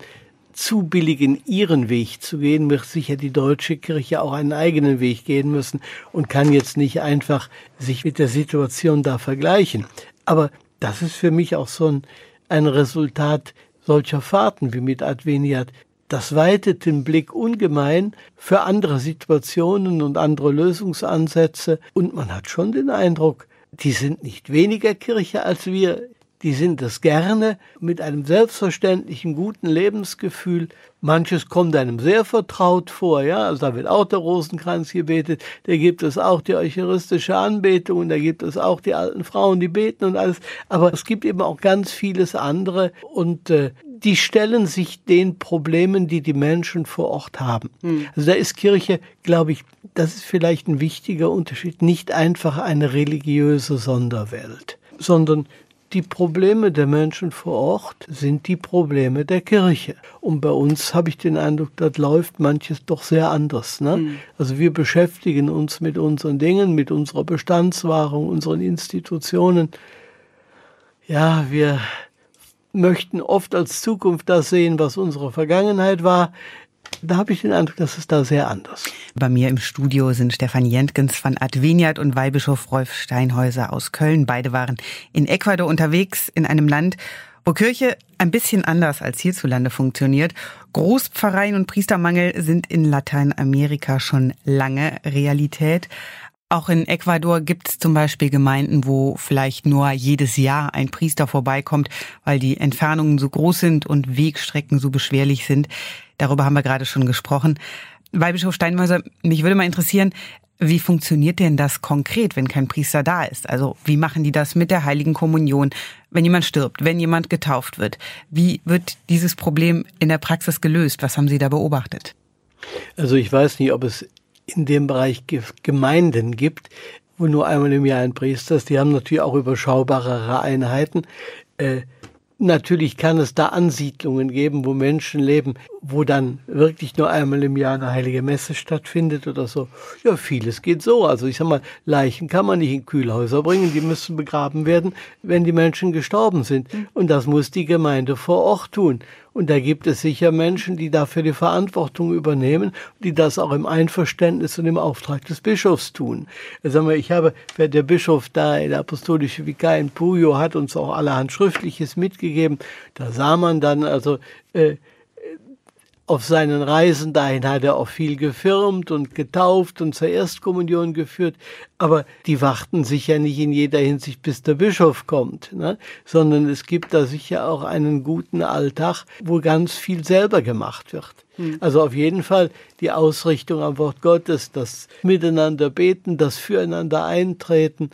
zu billigen, ihren Weg zu gehen, wird sicher die deutsche Kirche auch einen eigenen Weg gehen müssen und kann jetzt nicht einfach sich mit der Situation da vergleichen. Aber das ist für mich auch so ein, ein Resultat solcher Fahrten wie mit Adveniat. das weitet den Blick ungemein für andere Situationen und andere Lösungsansätze. Und man hat schon den Eindruck, die sind nicht weniger Kirche als wir. Die sind es gerne mit einem selbstverständlichen guten Lebensgefühl. Manches kommt einem sehr vertraut vor, ja. Also da wird auch der Rosenkranz gebetet. Da gibt es auch die eucharistische Anbetung da gibt es auch die alten Frauen, die beten und alles. Aber es gibt eben auch ganz vieles andere und äh, die stellen sich den Problemen, die die Menschen vor Ort haben. Mhm. Also da ist Kirche, glaube ich, das ist vielleicht ein wichtiger Unterschied, nicht einfach eine religiöse Sonderwelt, sondern die Probleme der Menschen vor Ort sind die Probleme der Kirche. Und bei uns habe ich den Eindruck, das läuft manches doch sehr anders. Ne? Mhm. Also wir beschäftigen uns mit unseren Dingen, mit unserer Bestandswahrung, unseren Institutionen. Ja, wir möchten oft als Zukunft das sehen, was unsere Vergangenheit war. Da habe ich den Eindruck, das ist da sehr anders. Bei mir im Studio sind Stefan Jentgens von Adveniat und Weihbischof Rolf Steinhäuser aus Köln. Beide waren in Ecuador unterwegs, in einem Land, wo Kirche ein bisschen anders als hierzulande funktioniert. Großpfarreien und Priestermangel sind in Lateinamerika schon lange Realität. Auch in Ecuador gibt es zum Beispiel Gemeinden, wo vielleicht nur jedes Jahr ein Priester vorbeikommt, weil die Entfernungen so groß sind und Wegstrecken so beschwerlich sind. Darüber haben wir gerade schon gesprochen. Weihbischof Steinmeiser, mich würde mal interessieren, wie funktioniert denn das konkret, wenn kein Priester da ist? Also wie machen die das mit der heiligen Kommunion, wenn jemand stirbt, wenn jemand getauft wird? Wie wird dieses Problem in der Praxis gelöst? Was haben Sie da beobachtet? Also ich weiß nicht, ob es in dem Bereich Gemeinden gibt, wo nur einmal im Jahr ein Priester ist. Die haben natürlich auch überschaubarere Einheiten. Äh, natürlich kann es da Ansiedlungen geben, wo Menschen leben, wo dann wirklich nur einmal im Jahr eine heilige Messe stattfindet oder so. Ja, vieles geht so. Also ich sag mal, Leichen kann man nicht in Kühlhäuser bringen, die müssen begraben werden, wenn die Menschen gestorben sind. Mhm. Und das muss die Gemeinde vor Ort tun. Und da gibt es sicher Menschen, die dafür die Verantwortung übernehmen, die das auch im Einverständnis und im Auftrag des Bischofs tun. Sag mal, ich habe, der Bischof da, der apostolische Vikar in Puyo, hat uns auch allerhand Schriftliches mitgegeben. Da sah man dann also, äh, auf seinen Reisen dahin hat er auch viel gefirmt und getauft und zur Erstkommunion geführt, aber die warten sicher nicht in jeder Hinsicht, bis der Bischof kommt, ne? sondern es gibt da sicher auch einen guten Alltag, wo ganz viel selber gemacht wird. Hm. Also auf jeden Fall die Ausrichtung am Wort Gottes, das Miteinander beten, das Füreinander eintreten,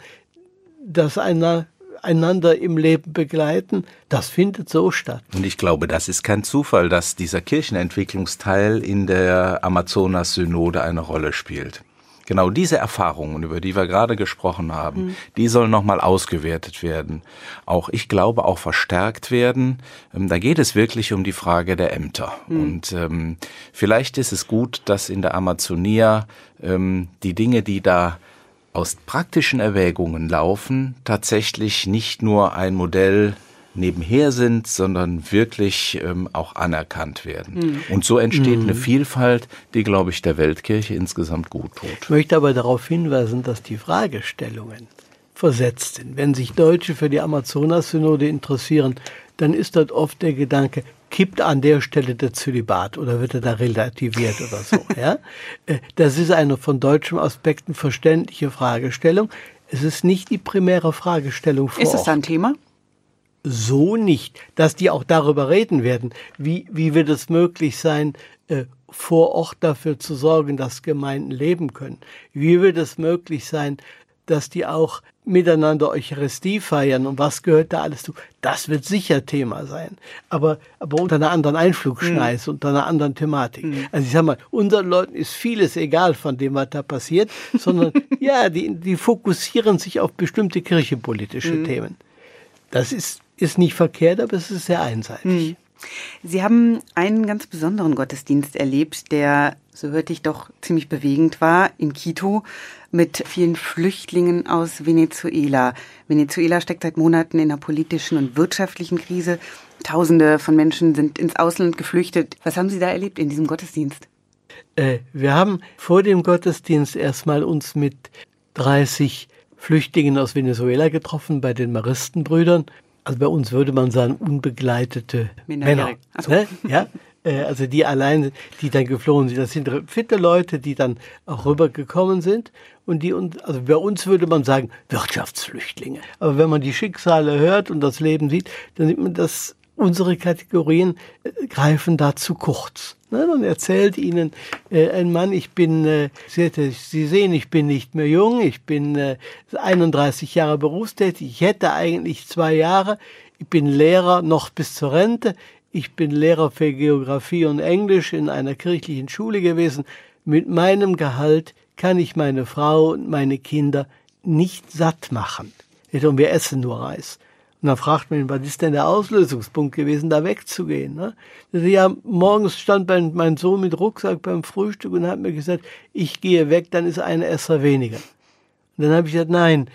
das einer einander im Leben begleiten, das findet so statt. Und ich glaube, das ist kein Zufall, dass dieser Kirchenentwicklungsteil in der Amazonas-Synode eine Rolle spielt. Genau diese Erfahrungen, über die wir gerade gesprochen haben, mhm. die sollen nochmal ausgewertet werden. Auch ich glaube, auch verstärkt werden. Ähm, da geht es wirklich um die Frage der Ämter. Mhm. Und ähm, vielleicht ist es gut, dass in der Amazonia ähm, die Dinge, die da aus praktischen Erwägungen laufen, tatsächlich nicht nur ein Modell nebenher sind, sondern wirklich ähm, auch anerkannt werden. Mhm. Und so entsteht mhm. eine Vielfalt, die, glaube ich, der Weltkirche insgesamt gut tut. Ich möchte aber darauf hinweisen, dass die Fragestellungen versetzt sind. Wenn sich Deutsche für die Amazonas-Synode interessieren, dann ist dort oft der Gedanke, kippt an der Stelle der Zölibat oder wird er da relativiert oder so. ja? Äh, das ist eine von deutschen Aspekten verständliche Fragestellung. Es ist nicht die primäre Fragestellung vor Ist es ein Thema? So nicht, dass die auch darüber reden werden. Wie, wie wird es möglich sein, äh, vor Ort dafür zu sorgen, dass Gemeinden leben können? Wie wird es möglich sein, dass die auch miteinander Eucharistie feiern und was gehört da alles zu, das wird sicher Thema sein. Aber, aber unter einer anderen Einflugschneise, mhm. unter einer anderen Thematik. Mhm. Also ich sag mal, unseren Leuten ist vieles egal von dem, was da passiert, sondern ja, die, die fokussieren sich auf bestimmte kirchenpolitische mhm. Themen. Das ist, ist nicht verkehrt, aber es ist sehr einseitig. Mhm. Sie haben einen ganz besonderen Gottesdienst erlebt, der, so hörte ich doch, ziemlich bewegend war, in Quito mit vielen Flüchtlingen aus Venezuela. Venezuela steckt seit Monaten in einer politischen und wirtschaftlichen Krise. Tausende von Menschen sind ins Ausland geflüchtet. Was haben Sie da erlebt in diesem Gottesdienst? Äh, wir haben vor dem Gottesdienst erstmal uns mit 30 Flüchtlingen aus Venezuela getroffen bei den Maristenbrüdern. Also bei uns würde man sagen unbegleitete Männer. Männer ne? ja? Äh, also die allein, die dann geflohen sind, das sind fitte Leute, die dann auch rübergekommen sind und die uns, also bei uns würde man sagen Wirtschaftsflüchtlinge. Aber wenn man die Schicksale hört und das Leben sieht, dann sieht man, dass unsere Kategorien äh, greifen da zu kurz. Ne? Dann erzählt ihnen äh, ein Mann, ich bin, Sie, sehen, ich bin nicht mehr jung, ich bin äh, 31 Jahre berufstätig, ich hätte eigentlich zwei Jahre, ich bin Lehrer noch bis zur Rente, ich bin Lehrer für Geografie und Englisch in einer kirchlichen Schule gewesen. Mit meinem Gehalt kann ich meine Frau und meine Kinder nicht satt machen. Und wir essen nur Reis. Und dann fragt man ihn, was ist denn der Auslösungspunkt gewesen, da wegzugehen? Ne? Ja, morgens stand mein, mein Sohn mit Rucksack beim Frühstück und hat mir gesagt, ich gehe weg, dann ist ein Esser weniger. Und dann habe ich gesagt, nein,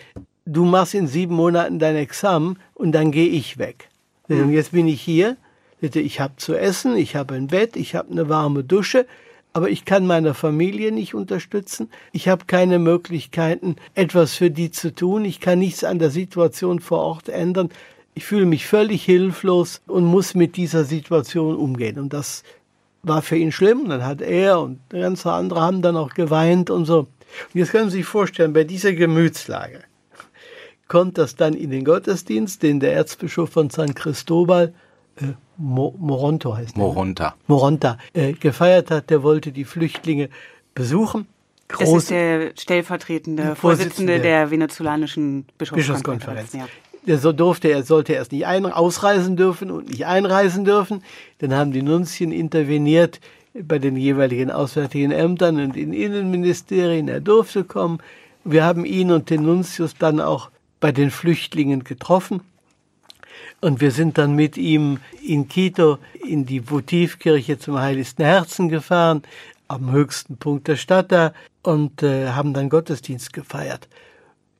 du machst in sieben Monaten dein Examen und dann gehe ich weg. Und jetzt bin ich hier, ich habe zu essen, ich habe ein Bett, ich habe eine warme Dusche, aber ich kann meine Familie nicht unterstützen. Ich habe keine Möglichkeiten, etwas für die zu tun. Ich kann nichts an der Situation vor Ort ändern. Ich fühle mich völlig hilflos und muss mit dieser Situation umgehen. Und das war für ihn schlimm. Und dann hat er und ganz andere haben dann auch geweint und so. Und jetzt können Sie sich vorstellen, bei dieser Gemütslage kommt das dann in den Gottesdienst, den der Erzbischof von San Cristobal äh, Moronto heißt der. Moronta. Moronta äh, gefeiert hat. Der wollte die Flüchtlinge besuchen. Groß, das ist der stellvertretende Vorsitzende der venezolanischen Bischofskonferenz. Bischofskonferenz. Ja. Der so durfte, er sollte erst nicht ein, ausreisen dürfen und nicht einreisen dürfen. Dann haben die Nunzien interveniert bei den jeweiligen auswärtigen Ämtern und in Innenministerien. Er durfte kommen. Wir haben ihn und den Nuntius dann auch bei den Flüchtlingen getroffen. Und wir sind dann mit ihm in Quito in die Votivkirche zum Heiligsten Herzen gefahren, am höchsten Punkt der Stadt da, und äh, haben dann Gottesdienst gefeiert.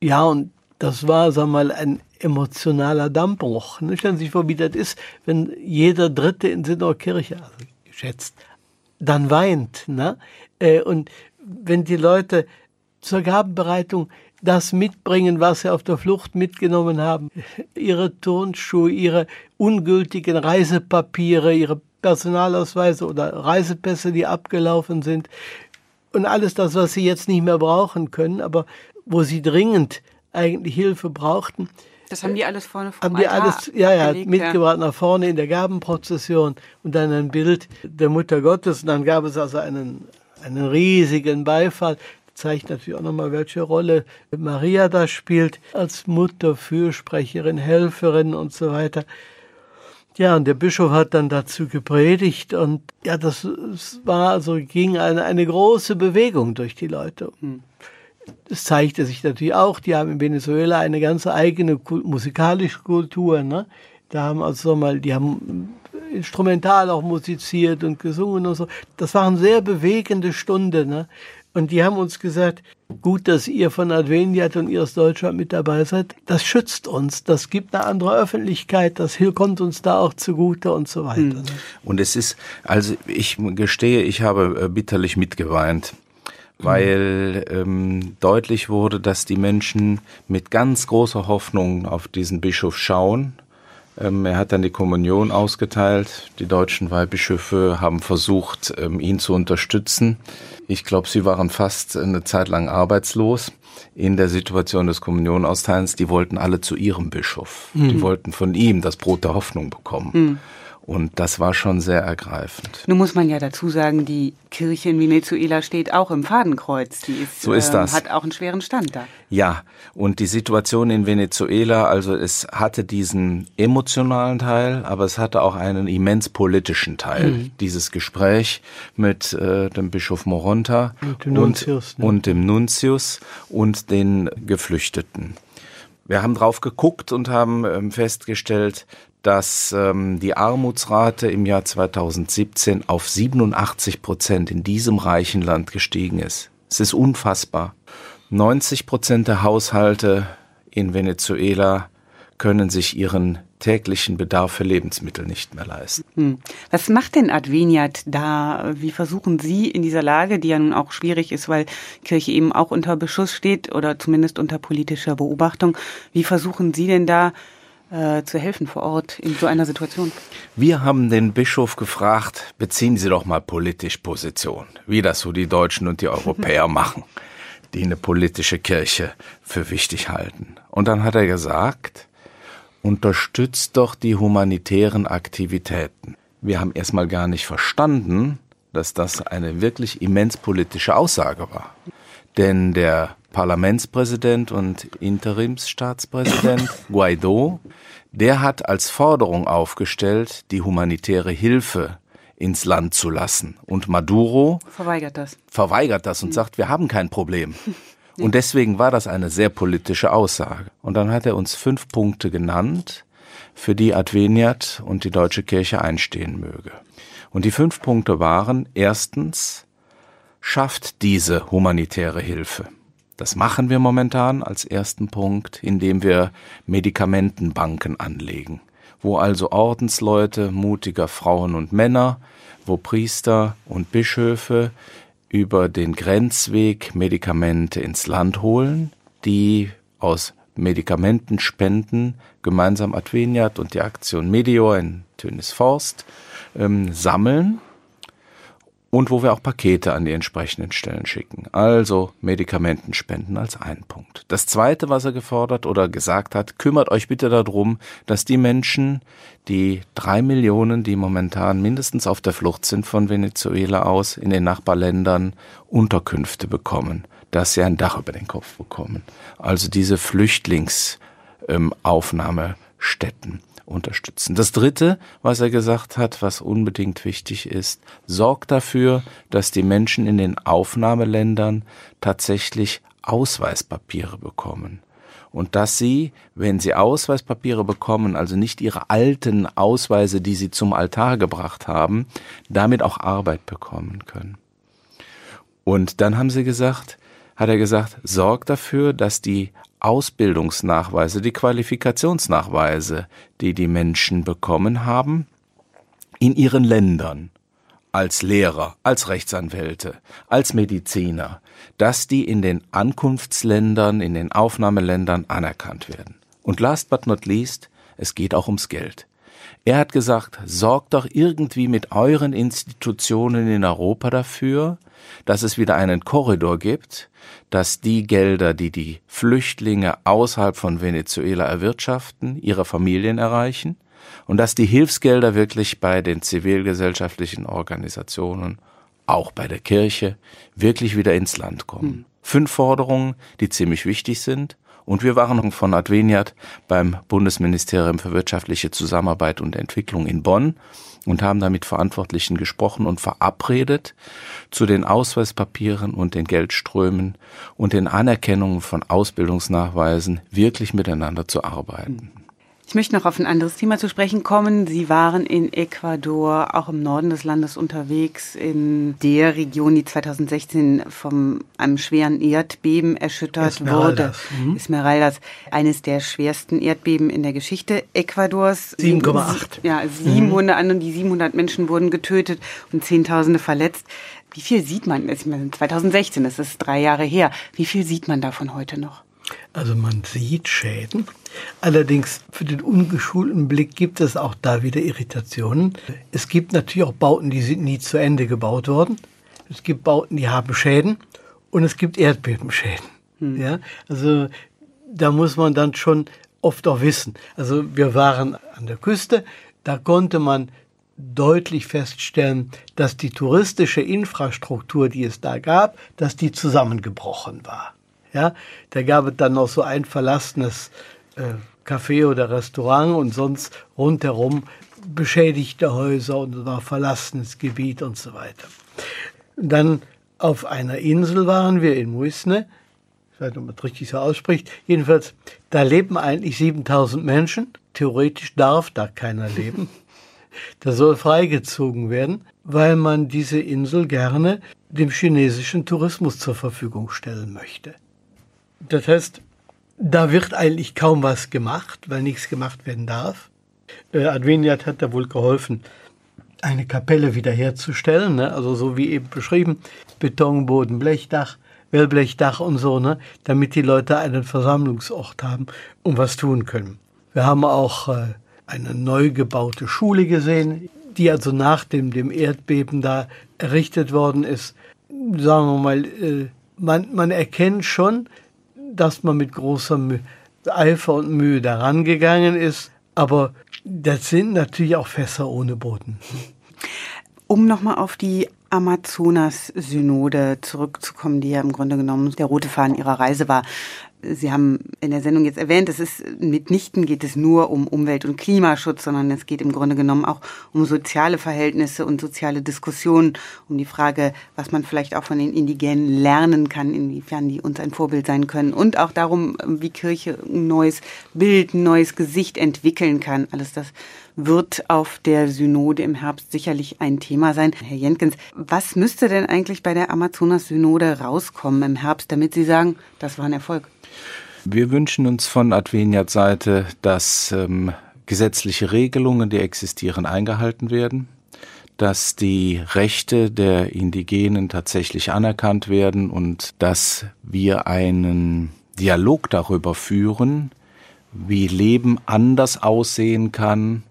Ja, und das war, sag mal, ein emotionaler Dammbruch. Ne? Stellen Sie sich vor, wie das ist, wenn jeder Dritte in so einer Kirche, also geschätzt, dann weint. Ne? Äh, und wenn die Leute zur Gabenbereitung das mitbringen, was sie auf der Flucht mitgenommen haben. Ihre Turnschuhe, ihre ungültigen Reisepapiere, ihre Personalausweise oder Reisepässe, die abgelaufen sind. Und alles das, was sie jetzt nicht mehr brauchen können, aber wo sie dringend eigentlich Hilfe brauchten. Das haben die alles vorne vom Haben die Altar alles, ja, ja, gelegt, mitgebracht ja. nach vorne in der Gabenprozession und dann ein Bild der Mutter Gottes und dann gab es also einen, einen riesigen Beifall zeigt natürlich auch nochmal, welche Rolle Maria da spielt, als Mutter, Fürsprecherin, Helferin und so weiter. Ja, und der Bischof hat dann dazu gepredigt und ja, das war also, ging eine, eine große Bewegung durch die Leute. Hm. Es zeigte sich natürlich auch, die haben in Venezuela eine ganz eigene musikalische Kultur, ne? Da haben also mal, die haben instrumental auch musiziert und gesungen und so. Das waren sehr bewegende Stunden, ne? Und die haben uns gesagt, gut, dass ihr von Adveniat und ihr aus Deutschland mit dabei seid. Das schützt uns, das gibt eine andere Öffentlichkeit, das kommt uns da auch zugute und so weiter. Hm. Und es ist, also ich gestehe, ich habe äh, bitterlich mitgeweint weil ähm, deutlich wurde, dass die Menschen mit ganz großer Hoffnung auf diesen Bischof schauen ähm, er hat dann die Kommunion ausgeteilt. Die deutschen Weihbischöfe haben versucht, ähm, ihn zu unterstützen. Ich glaube, sie waren fast eine Zeit lang arbeitslos in der Situation des Kommunionausteilens. Die wollten alle zu ihrem Bischof. Mhm. Die wollten von ihm das Brot der Hoffnung bekommen. Mhm. Und das war schon sehr ergreifend. Nun muss man ja dazu sagen, die Kirche in Venezuela steht auch im Fadenkreuz. Die ist, so ist das. Ähm, hat auch einen schweren Stand da. Ja, und die Situation in Venezuela, also es hatte diesen emotionalen Teil, aber es hatte auch einen immens politischen Teil. Mhm. Dieses Gespräch mit äh, dem Bischof Moronta und dem Nuntius, und, ne? und dem Nuntius und den Geflüchteten. Wir haben drauf geguckt und haben ähm, festgestellt, dass ähm, die Armutsrate im Jahr 2017 auf 87 Prozent in diesem reichen Land gestiegen ist. Es ist unfassbar. 90 Prozent der Haushalte in Venezuela können sich ihren täglichen Bedarf für Lebensmittel nicht mehr leisten. Hm. Was macht denn Adveniat da? Wie versuchen Sie in dieser Lage, die ja nun auch schwierig ist, weil Kirche eben auch unter Beschuss steht oder zumindest unter politischer Beobachtung, wie versuchen Sie denn da äh, zu helfen vor Ort in so einer Situation? Wir haben den Bischof gefragt, beziehen Sie doch mal politisch Position, wie das so die Deutschen und die Europäer machen, die eine politische Kirche für wichtig halten. Und dann hat er gesagt, unterstützt doch die humanitären Aktivitäten. Wir haben erstmal gar nicht verstanden, dass das eine wirklich immens politische Aussage war. Denn der Parlamentspräsident und Interimsstaatspräsident Guaido, der hat als Forderung aufgestellt, die humanitäre Hilfe ins Land zu lassen. Und Maduro verweigert das. Verweigert das und sagt, wir haben kein Problem. Und deswegen war das eine sehr politische Aussage. Und dann hat er uns fünf Punkte genannt, für die Adveniat und die deutsche Kirche einstehen möge. Und die fünf Punkte waren erstens, schafft diese humanitäre Hilfe. Das machen wir momentan als ersten Punkt, indem wir Medikamentenbanken anlegen, wo also Ordensleute, mutiger Frauen und Männer, wo Priester und Bischöfe über den Grenzweg Medikamente ins Land holen, die aus Medikamentenspenden gemeinsam Adveniat und die Aktion Meteor in Tönis Forst ähm, sammeln und wo wir auch Pakete an die entsprechenden Stellen schicken. Also Medikamentenspenden als ein Punkt. Das zweite, was er gefordert oder gesagt hat, kümmert euch bitte darum, dass die Menschen, die drei Millionen, die momentan mindestens auf der Flucht sind von Venezuela aus, in den Nachbarländern Unterkünfte bekommen, dass sie ein Dach über den Kopf bekommen. Also diese Flüchtlingsaufnahmestätten. Ähm, unterstützen. Das Dritte, was er gesagt hat, was unbedingt wichtig ist, sorgt dafür, dass die Menschen in den Aufnahmeländern tatsächlich Ausweispapiere bekommen. Und dass sie, wenn sie Ausweispapiere bekommen, also nicht ihre alten Ausweise, die sie zum Altar gebracht haben, damit auch Arbeit bekommen können. Und dann haben sie gesagt, hat er gesagt, sorgt dafür, dass die Ausbildungsnachweise, die Qualifikationsnachweise, die die Menschen bekommen haben, in ihren Ländern, als Lehrer, als Rechtsanwälte, als Mediziner, dass die in den Ankunftsländern, in den Aufnahmeländern anerkannt werden. Und last but not least, es geht auch ums Geld. Er hat gesagt, sorgt doch irgendwie mit euren Institutionen in Europa dafür, dass es wieder einen Korridor gibt, dass die Gelder, die die Flüchtlinge außerhalb von Venezuela erwirtschaften, ihre Familien erreichen und dass die Hilfsgelder wirklich bei den zivilgesellschaftlichen Organisationen, auch bei der Kirche, wirklich wieder ins Land kommen. Hm. Fünf Forderungen, die ziemlich wichtig sind. Und wir waren von Adveniat beim Bundesministerium für wirtschaftliche Zusammenarbeit und Entwicklung in Bonn und haben da mit Verantwortlichen gesprochen und verabredet, zu den Ausweispapieren und den Geldströmen und den Anerkennungen von Ausbildungsnachweisen wirklich miteinander zu arbeiten. Ich möchte noch auf ein anderes Thema zu sprechen kommen. Sie waren in Ecuador, auch im Norden des Landes unterwegs, in der Region, die 2016 von einem schweren Erdbeben erschüttert Esmeraldas. wurde. Mhm. Esmeraldas, eines der schwersten Erdbeben in der Geschichte Ecuadors. 7,8. Ja, 700 mhm. die 700 Menschen wurden getötet und Zehntausende verletzt. Wie viel sieht man? 2016, das ist drei Jahre her. Wie viel sieht man davon heute noch? Also man sieht Schäden. Allerdings für den ungeschulten Blick gibt es auch da wieder Irritationen. Es gibt natürlich auch Bauten, die sind nie zu Ende gebaut worden. Es gibt Bauten, die haben Schäden und es gibt Erdbebenschäden. Hm. Ja, also da muss man dann schon oft auch wissen. Also wir waren an der Küste, da konnte man deutlich feststellen, dass die touristische Infrastruktur, die es da gab, dass die zusammengebrochen war. Ja, da gab es dann noch so ein verlassenes äh, Café oder Restaurant und sonst rundherum beschädigte Häuser und war verlassenes Gebiet und so weiter. Dann auf einer Insel waren wir in Muisne, ich weiß nicht, ob man es richtig so ausspricht, jedenfalls, da leben eigentlich 7000 Menschen, theoretisch darf da keiner leben. Da soll freigezogen werden, weil man diese Insel gerne dem chinesischen Tourismus zur Verfügung stellen möchte. Das heißt, da wird eigentlich kaum was gemacht, weil nichts gemacht werden darf. Äh, Adveniat hat da wohl geholfen, eine Kapelle wiederherzustellen, ne? also so wie eben beschrieben, Betonboden, Blechdach, Wellblechdach und so, ne? damit die Leute einen Versammlungsort haben und was tun können. Wir haben auch äh, eine neu gebaute Schule gesehen, die also nach dem, dem Erdbeben da errichtet worden ist. Sagen wir mal, äh, man, man erkennt schon, dass man mit großer Eifer und Mühe daran gegangen ist, aber das sind natürlich auch Fässer ohne Boden. Um nochmal auf die Amazonas-Synode zurückzukommen, die ja im Grunde genommen der rote Faden ihrer Reise war. Sie haben in der Sendung jetzt erwähnt, es ist mitnichten geht es nur um Umwelt- und Klimaschutz, sondern es geht im Grunde genommen auch um soziale Verhältnisse und soziale Diskussionen, um die Frage, was man vielleicht auch von den Indigenen lernen kann, inwiefern die uns ein Vorbild sein können und auch darum, wie Kirche ein neues Bild, ein neues Gesicht entwickeln kann. Alles das wird auf der Synode im Herbst sicherlich ein Thema sein. Herr Jenkins, was müsste denn eigentlich bei der Amazonas-Synode rauskommen im Herbst, damit Sie sagen, das war ein Erfolg? Wir wünschen uns von Adveniat Seite, dass ähm, gesetzliche Regelungen, die existieren, eingehalten werden, dass die Rechte der Indigenen tatsächlich anerkannt werden und dass wir einen Dialog darüber führen, wie Leben anders aussehen kann,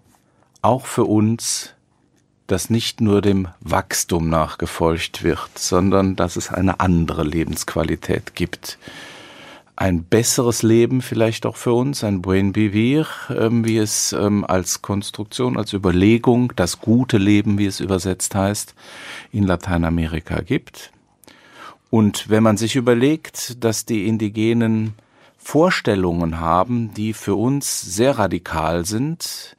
auch für uns, dass nicht nur dem Wachstum nachgefolgt wird, sondern dass es eine andere Lebensqualität gibt ein besseres Leben vielleicht auch für uns, ein buen vivir, ähm, wie es ähm, als Konstruktion, als Überlegung, das gute Leben, wie es übersetzt heißt, in Lateinamerika gibt. Und wenn man sich überlegt, dass die Indigenen Vorstellungen haben, die für uns sehr radikal sind,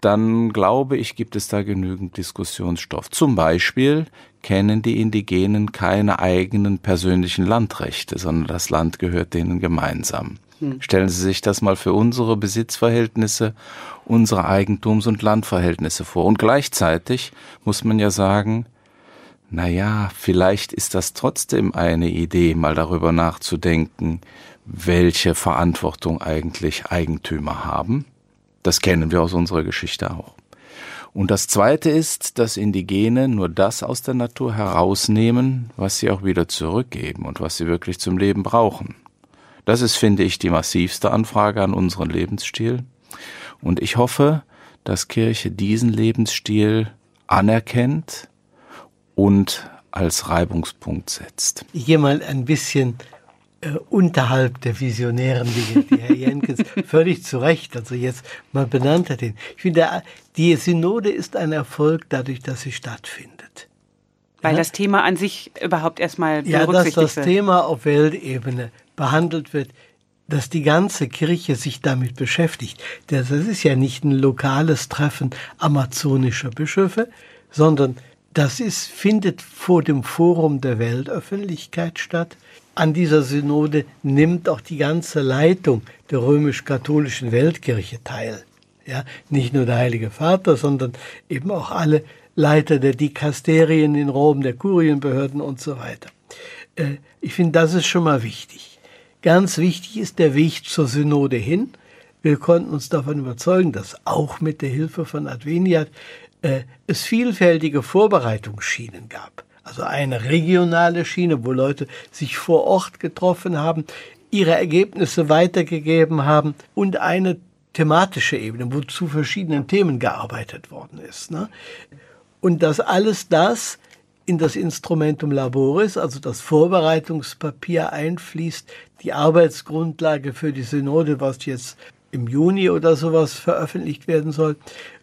dann glaube ich, gibt es da genügend Diskussionsstoff. Zum Beispiel kennen die Indigenen keine eigenen persönlichen Landrechte, sondern das Land gehört denen gemeinsam. Hm. Stellen Sie sich das mal für unsere Besitzverhältnisse, unsere Eigentums- und Landverhältnisse vor. Und gleichzeitig muss man ja sagen, na ja, vielleicht ist das trotzdem eine Idee, mal darüber nachzudenken, welche Verantwortung eigentlich Eigentümer haben. Das kennen wir aus unserer Geschichte auch. Und das Zweite ist, dass Indigene nur das aus der Natur herausnehmen, was sie auch wieder zurückgeben und was sie wirklich zum Leben brauchen. Das ist, finde ich, die massivste Anfrage an unseren Lebensstil. Und ich hoffe, dass Kirche diesen Lebensstil anerkennt und als Reibungspunkt setzt. Gehe mal ein bisschen äh, unterhalb der visionären Dinge, die Herr Jenkins völlig zu Recht, also jetzt mal benannt hat. Ich finde, die Synode ist ein Erfolg dadurch, dass sie stattfindet. Weil ja? das Thema an sich überhaupt erstmal Ja, dass das wird. Thema auf Weltebene behandelt wird, dass die ganze Kirche sich damit beschäftigt. Das ist ja nicht ein lokales Treffen amazonischer Bischöfe, sondern das ist, findet vor dem Forum der Weltöffentlichkeit statt an dieser Synode nimmt auch die ganze Leitung der römisch-katholischen Weltkirche teil. Ja, nicht nur der Heilige Vater, sondern eben auch alle Leiter der Dikasterien in Rom, der Kurienbehörden und so weiter. Äh, ich finde, das ist schon mal wichtig. Ganz wichtig ist der Weg zur Synode hin. Wir konnten uns davon überzeugen, dass auch mit der Hilfe von Adveniat äh, es vielfältige Vorbereitungsschienen gab also eine regionale Schiene, wo Leute sich vor Ort getroffen haben, ihre Ergebnisse weitergegeben haben und eine thematische Ebene, wo zu verschiedenen Themen gearbeitet worden ist. Ne? Und dass alles das in das Instrumentum Laboris, also das Vorbereitungspapier einfließt, die Arbeitsgrundlage für die Synode, was jetzt im Juni oder sowas veröffentlicht werden soll,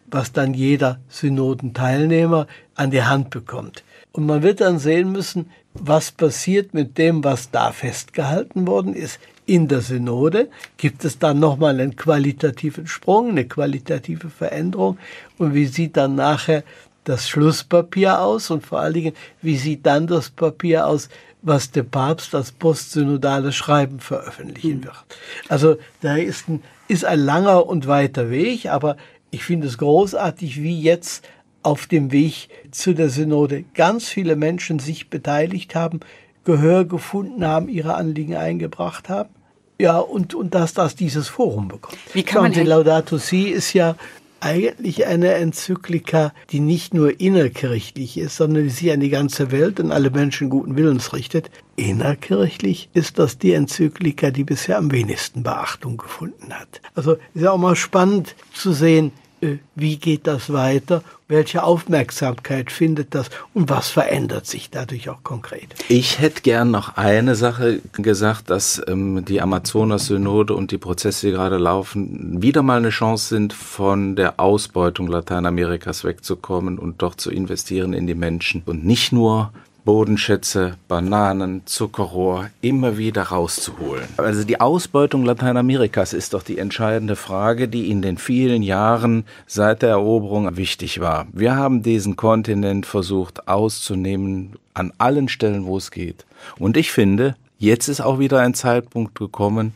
was dann jeder Synodenteilnehmer an die Hand bekommt. Und man wird dann sehen müssen, was passiert mit dem, was da festgehalten worden ist. In der Synode gibt es dann nochmal einen qualitativen Sprung, eine qualitative Veränderung. Und wie sieht dann nachher das Schlusspapier aus? Und vor allen Dingen, wie sieht dann das Papier aus, was der Papst als postsynodales Schreiben veröffentlichen wird? Also da ist ein, ist ein langer und weiter Weg, aber ich finde es großartig, wie jetzt auf dem Weg zu der Synode ganz viele Menschen sich beteiligt haben, Gehör gefunden haben, ihre Anliegen eingebracht haben. Ja, und, und dass das dieses Forum bekommt. Wie kann man die Laudato Si ist ja eigentlich eine Enzyklika, die nicht nur innerkirchlich ist, sondern die sich an die ganze Welt und alle Menschen guten Willens richtet. Innerkirchlich ist das die Enzyklika, die bisher am wenigsten Beachtung gefunden hat. Also ist ja auch mal spannend zu sehen, wie geht das weiter, welche Aufmerksamkeit findet das? Und was verändert sich dadurch auch konkret. Ich hätte gern noch eine Sache gesagt, dass ähm, die Amazonas-Synode und die Prozesse, die gerade laufen, wieder mal eine Chance sind, von der Ausbeutung Lateinamerikas wegzukommen und doch zu investieren in die Menschen. Und nicht nur Bodenschätze, Bananen, Zuckerrohr immer wieder rauszuholen. Also die Ausbeutung Lateinamerikas ist doch die entscheidende Frage, die in den vielen Jahren seit der Eroberung wichtig war. Wir haben diesen Kontinent versucht auszunehmen an allen Stellen, wo es geht. Und ich finde, jetzt ist auch wieder ein Zeitpunkt gekommen,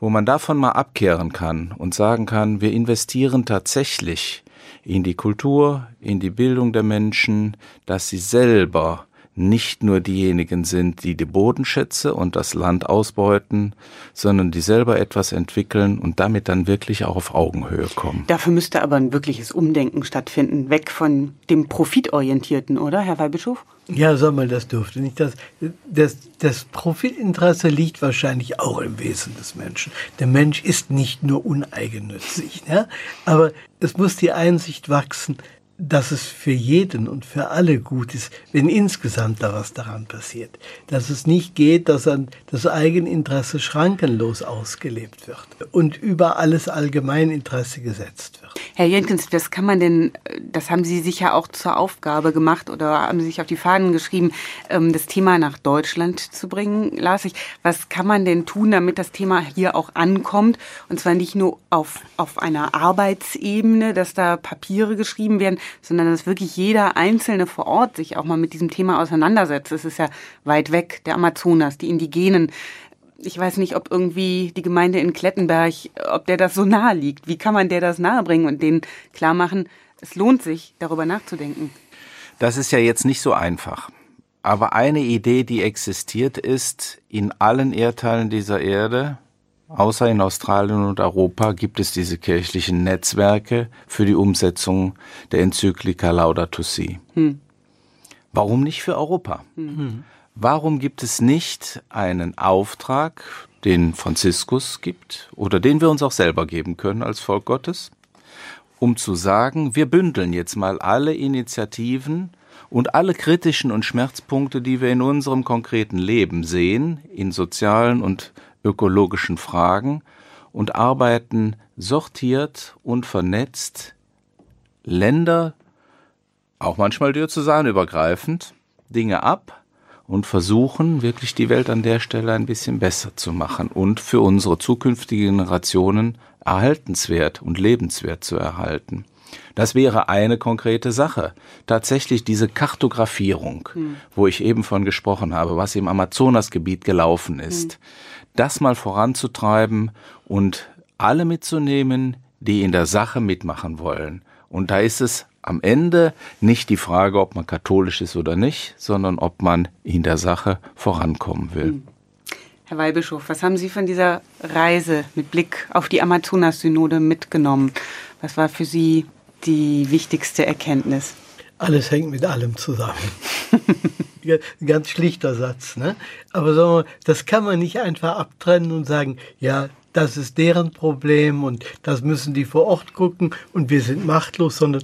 wo man davon mal abkehren kann und sagen kann, wir investieren tatsächlich in die Kultur, in die Bildung der Menschen, dass sie selber nicht nur diejenigen sind, die die Bodenschätze und das Land ausbeuten, sondern die selber etwas entwickeln und damit dann wirklich auch auf Augenhöhe kommen. Dafür müsste aber ein wirkliches Umdenken stattfinden, weg von dem Profitorientierten, oder, Herr Weihbischof? Ja, sag mal, das dürfte nicht. Das, das, das Profitinteresse liegt wahrscheinlich auch im Wesen des Menschen. Der Mensch ist nicht nur uneigennützig, ja? aber es muss die Einsicht wachsen, dass es für jeden und für alle gut ist, wenn insgesamt da was daran passiert. Dass es nicht geht, dass an das Eigeninteresse schrankenlos ausgelebt wird und über alles Allgemeininteresse gesetzt wird. Herr Jenkins, das kann man denn, das haben Sie sich ja auch zur Aufgabe gemacht oder haben Sie sich auf die Fahnen geschrieben, ähm, das Thema nach Deutschland zu bringen, las ich. Was kann man denn tun, damit das Thema hier auch ankommt? Und zwar nicht nur auf, auf einer Arbeitsebene, dass da Papiere geschrieben werden, sondern dass wirklich jeder Einzelne vor Ort sich auch mal mit diesem Thema auseinandersetzt. Es ist ja weit weg, der Amazonas, die Indigenen. Ich weiß nicht, ob irgendwie die Gemeinde in Klettenberg, ob der das so nahe liegt. Wie kann man der das nahebringen und denen klar machen, es lohnt sich, darüber nachzudenken? Das ist ja jetzt nicht so einfach. Aber eine Idee, die existiert, ist, in allen Erdteilen dieser Erde Außer in Australien und Europa gibt es diese kirchlichen Netzwerke für die Umsetzung der Enzyklika Laudato Si. Hm. Warum nicht für Europa? Hm. Warum gibt es nicht einen Auftrag, den Franziskus gibt oder den wir uns auch selber geben können als Volk Gottes, um zu sagen, wir bündeln jetzt mal alle Initiativen und alle kritischen und Schmerzpunkte, die wir in unserem konkreten Leben sehen, in sozialen und ökologischen Fragen und arbeiten sortiert und vernetzt Länder, auch manchmal diözesanübergreifend, Dinge ab und versuchen wirklich die Welt an der Stelle ein bisschen besser zu machen und für unsere zukünftigen Generationen erhaltenswert und lebenswert zu erhalten. Das wäre eine konkrete Sache. Tatsächlich diese Kartografierung, hm. wo ich eben von gesprochen habe, was im Amazonasgebiet gelaufen ist. Hm das mal voranzutreiben und alle mitzunehmen, die in der Sache mitmachen wollen. Und da ist es am Ende nicht die Frage, ob man katholisch ist oder nicht, sondern ob man in der Sache vorankommen will. Hm. Herr Weihbischof, was haben Sie von dieser Reise mit Blick auf die Amazonas-Synode mitgenommen? Was war für Sie die wichtigste Erkenntnis? Alles hängt mit allem zusammen. Ganz schlichter Satz. Ne? Aber so, das kann man nicht einfach abtrennen und sagen, ja, das ist deren Problem und das müssen die vor Ort gucken und wir sind machtlos, sondern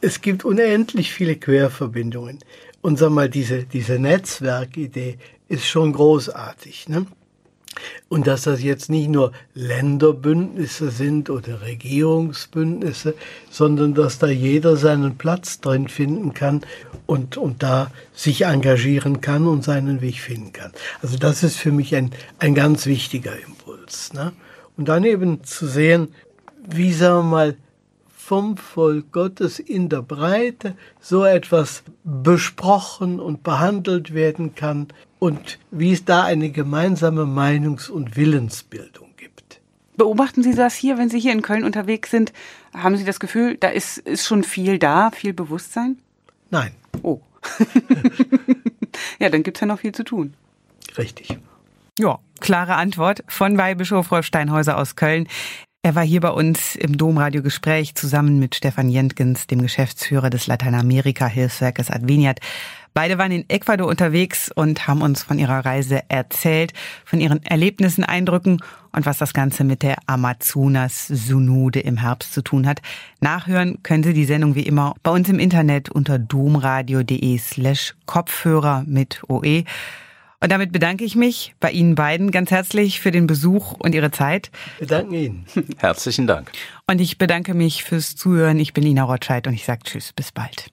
es gibt unendlich viele Querverbindungen. Und sag mal, diese, diese Netzwerkidee ist schon großartig. Ne? Und dass das jetzt nicht nur Länderbündnisse sind oder Regierungsbündnisse, sondern dass da jeder seinen Platz drin finden kann und, und da sich engagieren kann und seinen Weg finden kann. Also das ist für mich ein, ein ganz wichtiger Impuls. Ne? Und dann eben zu sehen, wie sagen wir mal, vom Volk Gottes in der Breite so etwas besprochen und behandelt werden kann und wie es da eine gemeinsame Meinungs- und Willensbildung gibt. Beobachten Sie das hier, wenn Sie hier in Köln unterwegs sind? Haben Sie das Gefühl, da ist, ist schon viel da, viel Bewusstsein? Nein. Oh. ja, dann gibt es ja noch viel zu tun. Richtig. Ja, klare Antwort von Weihbischof Rolf Steinhäuser aus Köln. Er war hier bei uns im Domradio-Gespräch zusammen mit Stefan Jentgens, dem Geschäftsführer des Lateinamerika-Hilfswerkes Adveniat. Beide waren in Ecuador unterwegs und haben uns von ihrer Reise erzählt, von ihren Erlebnissen, Eindrücken und was das Ganze mit der Amazonas-Synode im Herbst zu tun hat. Nachhören können Sie die Sendung wie immer bei uns im Internet unter domradio.de slash Kopfhörer mit OE. Und damit bedanke ich mich bei Ihnen beiden ganz herzlich für den Besuch und Ihre Zeit. Wir danken Ihnen. Herzlichen Dank. Und ich bedanke mich fürs Zuhören. Ich bin Ina Rotscheid und ich sage Tschüss, bis bald.